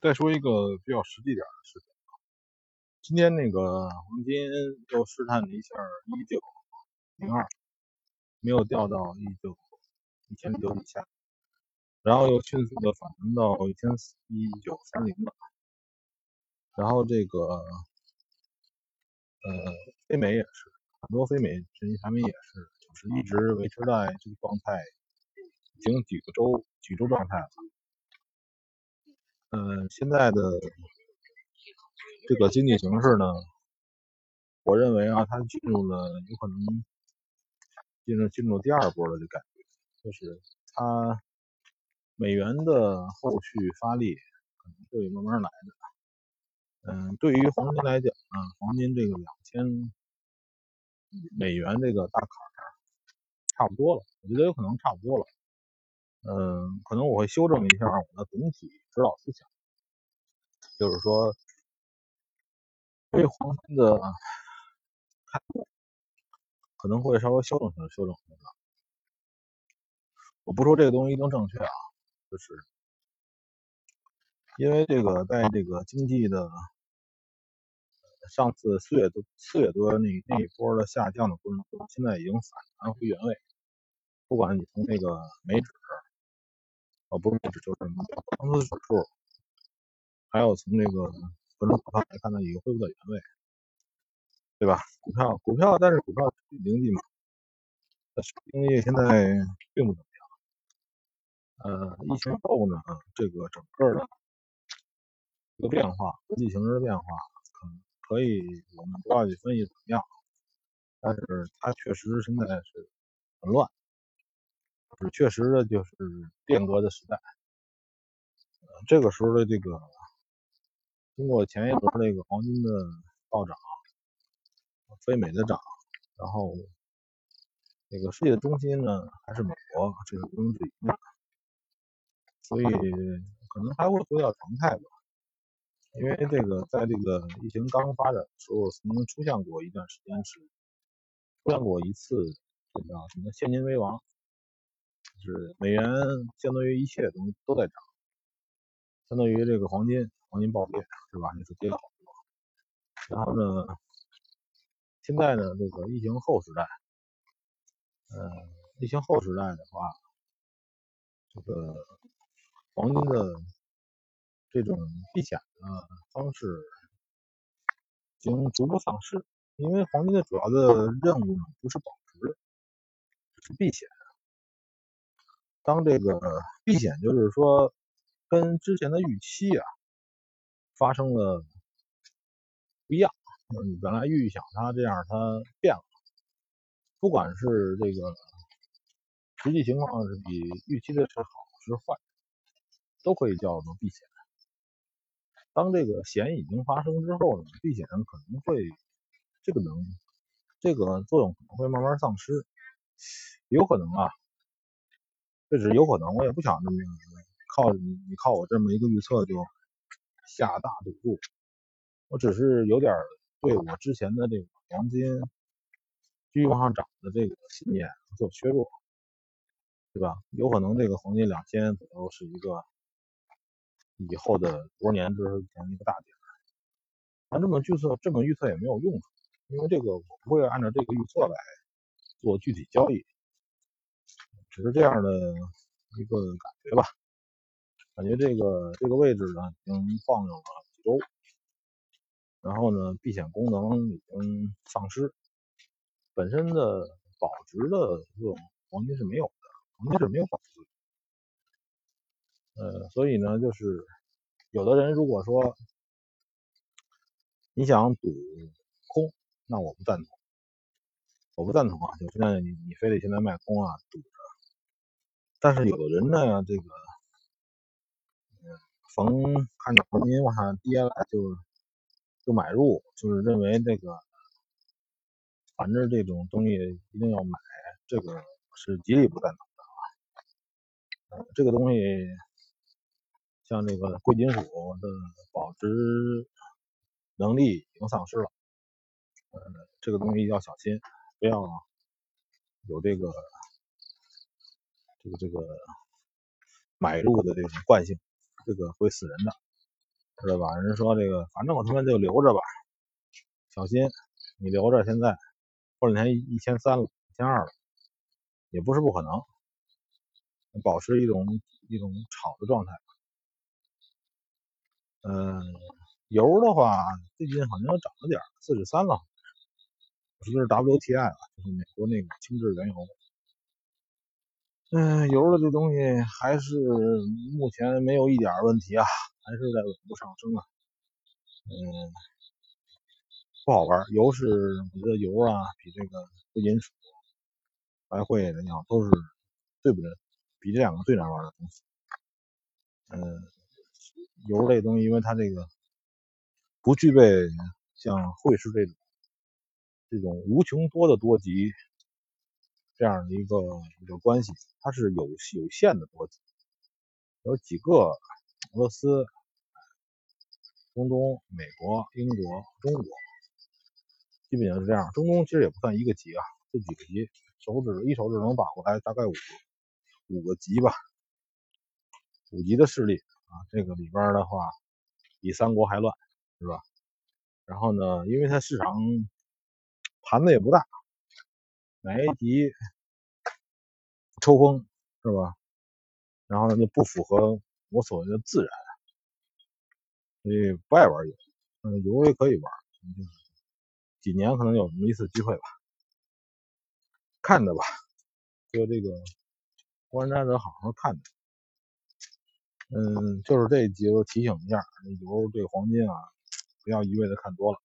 再说一个比较实际点的事情啊，今天那个黄金又试探了一下一九零二，没有掉到一九一千九以下，然后又迅速的反弹到一千一九三零了，然后这个呃非美也是，很多非美分析产品也是，就是一直维持在这个状态，已经几个周几周状态了。嗯，现在的这个经济形势呢，我认为啊，它进入了有可能进入进入第二波的这感觉，就是它美元的后续发力可能会慢慢来的。嗯，对于黄金来讲呢，黄金这个两千美元这个大坎差不多了，我觉得有可能差不多了。嗯，可能我会修正一下我的总体指导思想，就是说对黄金的看可能会稍微修正修修正一下。我不说这个东西一定正确啊，就是因为这个在这个经济的上次四月多四月多那那一波的下降的过程中，现在已经反弹回原位，不管你从那个美指。哦，不是指就是什么公司指数，还有从那个恒生股票来看呢，已经恢复到原位，对吧？股票股票，但是股票经济嘛，经济现在并不怎么样。呃，疫情后呢，这个整个的一个变化，国际形势的变化，可可以我们不要去分析怎么样，但是它确实现在是很乱。是确实的，就是变革的时代。这个时候的这个，经过前一轮这个黄金的暴涨，非美的涨，然后这个世界的中心呢还是美国，这是毋庸置疑的。所以可能还会回到常态吧。因为这个在这个疫情刚发展的时候，曾经出现过一段时间是出现过一次，这叫什么现金为王。是美元相当于一切东西都在涨，相当于这个黄金，黄金暴跌是吧？也是跌了好多。然后呢，现在呢，这个疫情后时代，呃，疫情后时代的话，这个黄金的这种避险的方式已经逐步丧失，因为黄金的主要的任务呢不是保值，是避险。当这个避险，就是说跟之前的预期啊发生了不一样。你本来预想它这样，它变了。不管是这个实际情况是比预期的是好是坏，都可以叫做避险。当这个险已经发生之后呢，避险可能会这个能这个作用可能会慢慢丧失，有可能啊。这只是有可能，我也不想这么靠你，你靠我这么一个预测就下大赌注。我只是有点对我之前的这个黄金继续往上涨的这个信念做削弱，对吧？有可能这个黄金两千左右是一个以后的多年之前的一个大点。咱这么预测，这么预测也没有用处，因为这个我不会按照这个预测来做具体交易。只是这样的一个感觉吧，感觉这个这个位置呢已经放了几周，然后呢避险功能已经丧失，本身的保值的作用黄金是没有的，黄金是没有保值。呃，所以呢就是有的人如果说你想赌空，那我不赞同，我不赞同啊，就现在你你非得现在卖空啊赌着。但是有的人呢，这个嗯逢看着黄金往下跌了，就就买入，就是认为这个反正这种东西一定要买，这个是极力不赞同的啊。这个东西像这个贵金属的保值能力已经丧失了，呃，这个东西要小心，不要有这个。这个这个买入的这种惯性，这个会死人的。知道吧？人说这个，反正我他妈就留着吧，小心你留着，现在过两天一千三了，一千二了，也不是不可能，保持一种一种炒的状态。嗯，油的话，最近好像又涨了点，四十三了，是不是 WTI 了？就是美国那个轻质原油。嗯，油的这东西还是目前没有一点问题啊，还是在稳步上升啊。嗯，不好玩。油是我觉得油啊，比这个贵金属、白汇来讲都是最不难，比这两个最难玩的东西。嗯。油这东西，因为它这个不具备像汇市这种这种无穷多的多极这样的一个一个关系，它是有有限的多极，有几个俄罗斯、中东、美国、英国、中国，基本上是这样。中东其实也不算一个级啊，这几个级手指一手指能把过来，大概五五个级吧，五级的势力。啊，这个里边的话比三国还乱，是吧？然后呢，因为它市场盘子也不大，哪一级抽风是吧？然后呢，就不符合我所谓的自然，所以不爱玩油。嗯，油也可以玩，就是几年可能有那么一次机会吧，看着吧，就这个观察者好好看着。嗯，就是这几个提醒一下，油这个黄金啊，不要一味的看多了。